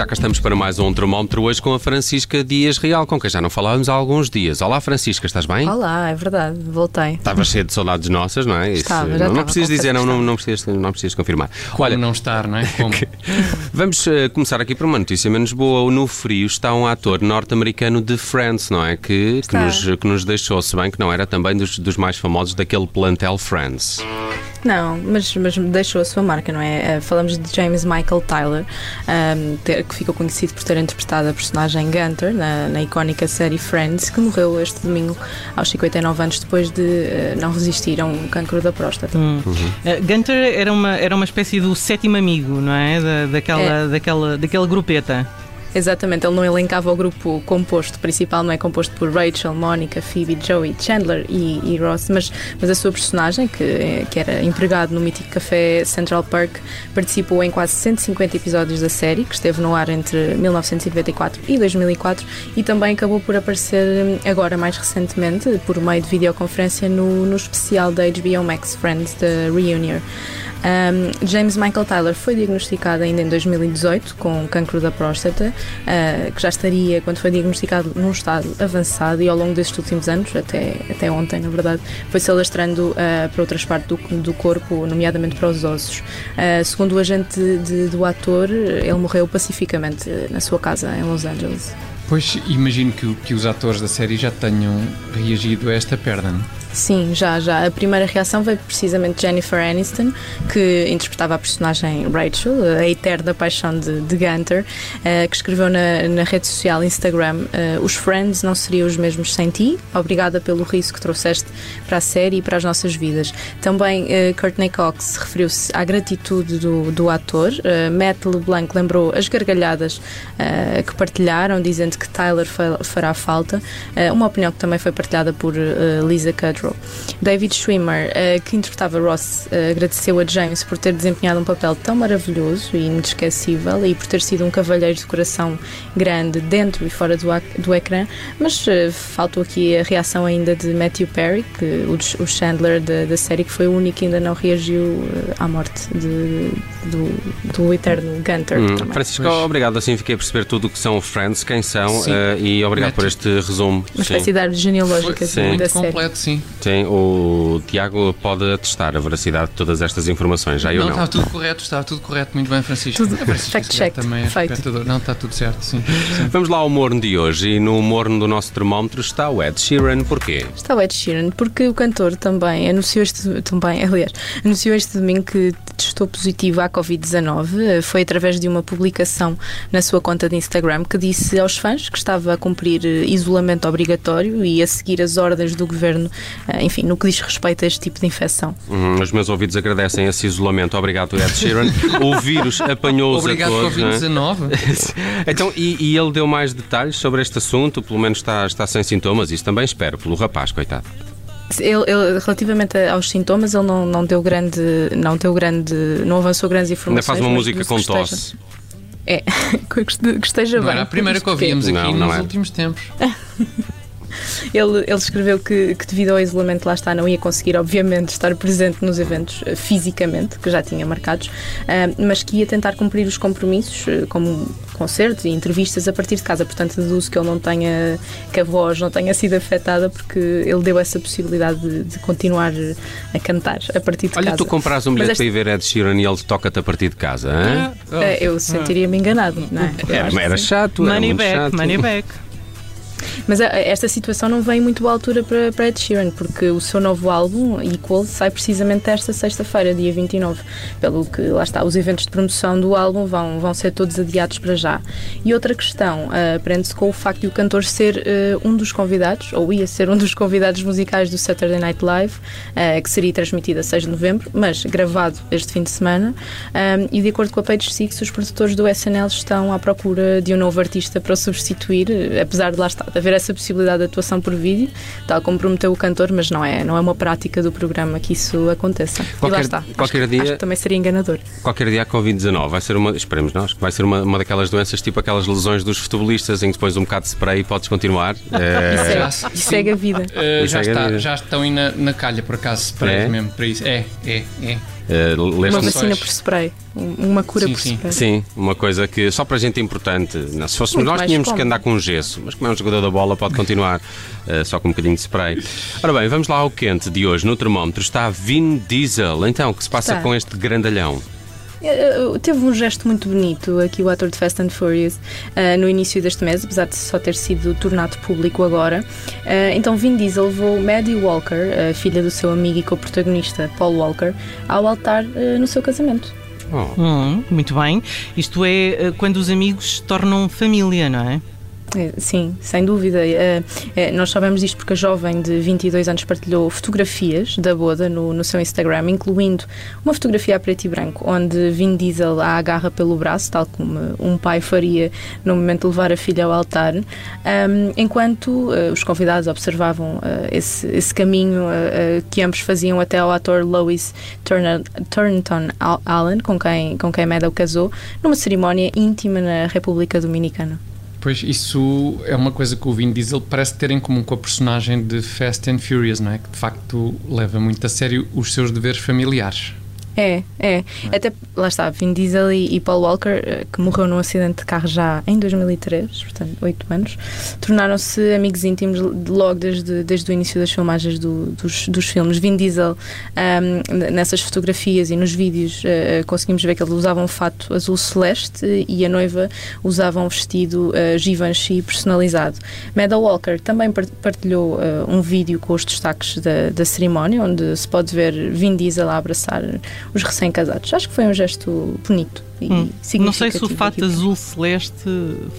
Já cá estamos para mais um termómetro hoje com a Francisca Dias Real, com quem já não falávamos há alguns dias. Olá Francisca, estás bem? Olá, é verdade, voltei. Estavas cheio de saudades nossas, não é? Isso, Estava, já não, não estava, precisas confesso dizer, não, não, não, precisas, não precisas confirmar. Como Olha, não estar, não é? Como? vamos eh, começar aqui por uma notícia menos boa. No Frio está um ator norte-americano de Friends, não é? Que, que, nos, que nos deixou, se bem que não era também dos, dos mais famosos daquele plantel Friends. Não, mas, mas deixou a sua marca, não é? Eh, falamos de James Michael Tyler, ahm, ter- que ficou conhecido por ter interpretado a personagem Gunter na, na icónica série Friends, que morreu este domingo aos 59 anos depois de eh, não resistir a um cancro da próstata. Uh, Gunter era uma, era uma espécie do sétimo amigo, não é? Da, daquela, É. daquela, daquele grupeta. Exatamente, ele não elencava o grupo composto principal, não é composto por Rachel, Mónica, Phoebe, Joey, Chandler e, e Ross, mas, mas a sua personagem, que, que era empregado no mítico café Central Park, participou em quase 150 episódios da série, que esteve no ar entre 1994 e 2004, e também acabou por aparecer hum, agora mais recentemente, por meio de videoconferência, no, no especial da HBO Max Friends, The Reunion. Um, James Michael Tyler foi diagnosticado ainda em 2018 com cancro da próstata, uh, que já estaria, quando foi diagnosticado, num estado avançado e ao longo destes últimos anos, até, até ontem, na verdade, foi-se alastrando uh, para outras partes do, do corpo, nomeadamente para os ossos. Uh, segundo o agente de- do ator, ele morreu pacificamente na sua casa em Los Angeles. Pois imagino que, que os atores da série já tenham reagido a esta perda. não? Sim, já, já. A primeira reação veio precisamente de Jennifer Aniston, que interpretava a personagem Rachel, a eterna paixão de, de Gunter, eh, que escreveu na, na rede social Instagram: eh, Os Friends não seriam os mesmos sem ti. Obrigada pelo riso que trouxeste para a série e para as nossas vidas. Também eh, Courtney Cox referiu-se à gratitude do, do ator. Eh, Matt LeBlanc lembrou as gargalhadas que partilharam, dizendo que Tyler fa- fará falta. Uma opinião que também foi partilhada por Lisa Kudrow. David Schwimmer, eh, que interpretava Ross, eh, agradeceu a James por ter desempenhado um papel tão maravilhoso e inesquecível e por ter sido um cavalheiro de coração grande dentro e fora do, do ecrã, mas eh, faltou aqui a reação ainda de Matthew Perry, que, o, o Chandler da, da série, que foi o único que ainda não reagiu à morte de- do, do eterno Gunter. Hum, também. Pois. obrigado. Assim fiquei a perceber tudo o que são Friends, quem são e obrigado Mete- por este resumo. Uma Sim. espécie de árvore genealógica Sim. da Muito série. completo, sim. Sim, o Tiago pode atestar a veracidade de todas estas informações, já eu não, não. estava tudo correto, estava tudo correto. Muito bem, Francisco. Tudo fact se calhar, checked, Também é espectador. Não, está tudo certo, sim. sim. Vamos lá ao morno de hoje e no morno do nosso termómetro está o Ed Sheeran, porquê? Está o Ed Sheeran, porque o cantor também anunciou este também, aliás, anunciou este domingo que testou positivo à Covid-19. Eh, Foi através de uma publicação na sua conta de Instagram que disse aos fãs que estava a cumprir eh, isolamento obrigatório e a seguir as ordens do governo, enfim, no que diz respeito a este tipo de infecção. Hum, os meus ouvidos agradecem esse isolamento. Obrigado, Ed Sheeran. o vírus apanhou-os a Obrigado, todos. não é? Covid-19. Então, e, e ele deu mais detalhes sobre este assunto? Pelo menos está, está sem sintomas? Isso também espero, pelo rapaz, coitado. Ele, ele, relativamente aos sintomas, ele não, não deu grande, não deu grande, não avançou grandes Ainda informações. faz uma música com esteja- tosse. É, que este- que esteja Não bem. era a primeira que ouvíamos aqui Não, não nos era. últimos tempos. Ele, ele escreveu que, que devido ao isolamento lá está, não ia conseguir, obviamente, estar presente nos eventos eh, fisicamente, que já tinha marcados, ah, mas que ia tentar cumprir os compromissos, eh, como concertos e entrevistas a partir de casa. Portanto, deduzo que ele não tenha, que a voz não tenha sido afetada, porque ele deu essa possibilidade de, de continuar a cantar a partir de Olha, casa. tu compras um bilhete este- para ir ver Ed Sheeran e ele toca-te a partir de casa, hã? Eh, Eu sentiria-me enganado, não é? Eu Era, acho que era sim. chato, era Money back, chato. money back. Mas a- esta situação não vem muito à altura para, para Ed Sheeran, porque o seu novo álbum, Equal, sai precisamente esta sexta-feira, dia 29. Pelo que, lá está, os eventos de promoção do álbum vão, vão ser todos adiados para já. E outra questão ah, prende-se com o facto de o cantor ser ah, um dos convidados, ou ia ser um dos convidados musicais do Saturday Night Live, ah, que seria transmitido a 6 de novembro, mas gravado este fim de semana. Ah, e de acordo com a Page Six, os produtores do SNL estão à procura de um novo artista para o substituir, eh, apesar de lá estar, de haver essa possibilidade de atuação por vídeo, tal como prometeu o cantor, mas não é, não é uma prática do programa que isso aconteça. Qualquer- e lá está. qualquer acho, dia- acho que também seria enganador. Qualquer dia a Covid-19 vai ser uma, esperemos nós, vai ser uma, uma daquelas doenças tipo aquelas lesões dos futebolistas em que depois um bocado de spray e podes continuar. Segue, sim. e segue a vida. Uh, já, é está, já estão aí na, na calha, por acaso, sprays É? mesmo para isso. É, é, é. Eh, Uma vacina por spray. um- Uma cura Sim, por sim. spray. Sim, uma coisa que só para gente importante. Não, se fôssemos Muito nós, tínhamos que cómodo. andar com gesso, mas como é um jogador da bola, pode continuar eh, só com um bocadinho de spray. Ora bem, vamos lá ao quente de hoje. No termómetro está Vin Diesel. Então, o que se passa Está. com este grandalhão? Teve um gesto muito bonito aqui o ator de Fast and Furious eh, no início deste mês, apesar de só ter sido tornado público agora. Eh, então Vin Diesel levou Maddie Walker, a filha do seu amigo e co-protagonista Paul Walker, ao altar no seu casamento. Oh, Hum, muito bem. Isto é quando os amigos se tornam família, não é? É, Sim, sem dúvida. É, é, nós sabemos disto porque a jovem de 22 anos partilhou fotografias da boda no, no seu Instagram, incluindo uma fotografia a preto e branco, onde Vin Diesel a agarra pelo braço, tal como um pai faria no momento de levar a filha ao altar, enquanto eh, os convidados observavam eh, esse, esse caminho eh, eh, que ambos faziam até ao ator Lois Turnton Al- Allen, com quem, com quem Meadow casou, numa cerimónia íntima na República Dominicana. Pois isso é uma coisa que o Vin Diesel parece ter em comum com a personagem de Fast and Furious, não é? Que de facto leva muito a sério os seus deveres familiares. É, é. Até lá está, Vin Diesel e, e Paul Walker, eh, que morreu num acidente de carro já em 2003, portanto, oito anos, tornaram-se amigos íntimos logo desde, desde o início das filmagens do- dos, dos filmes. Vin Diesel, ahm, nessas fotografias e nos vídeos, eh, conseguimos ver que ele usava um fato azul celeste e a noiva usava um vestido eh, Givenchy personalizado. Meadow Walker também par- partilhou eh, um vídeo com os destaques da, da cerimónia, onde se pode ver Vin Diesel a abraçar os recém-casados. Acho que foi um gesto bonito e Hum. significativo. Não sei se o fato azul celeste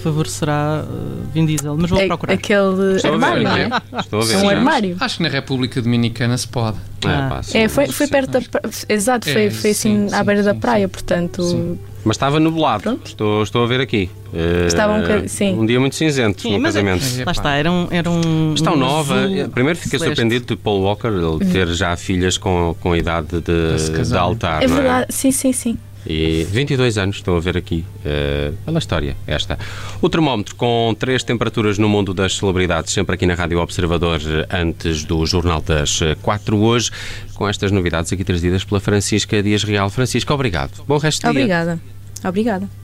favorecerá uh, Vin Diesel, mas vou É- procurar. Aquele Estou a ver, armário, não é? Estou a ver. É um armário. Acho que na República Dominicana se pode. É, Ah. pá, sim. É, foi, foi perto da acho pra... Exato, É, foi, foi assim sim, à sim, beira da sim, praia, sim. portanto. Mas estava nublado. Pronto. Estou, estou a ver aqui. Eh, Estava um bocadinho- sim. Um dia muito cinzento Sim, no é- casamento. É, Lá está, era um. Era um Estão um nova. azul Eh, Primeiro fiquei celeste. surpreendido de Paul Walker ele ter já filhas com, com idade de, de altar. É não verdade, sim, sim, sim. E 22 anos, estou a ver aqui. eh, bela história esta. O termómetro com três temperaturas no mundo das celebridades, sempre aqui na Rádio Observador, eh, antes do Jornal das eh, 4 hoje, com estas novidades aqui trazidas pela Francisca Dias Real. Francisca, obrigado. Bom resto de dia. Obrigada. Obrigada.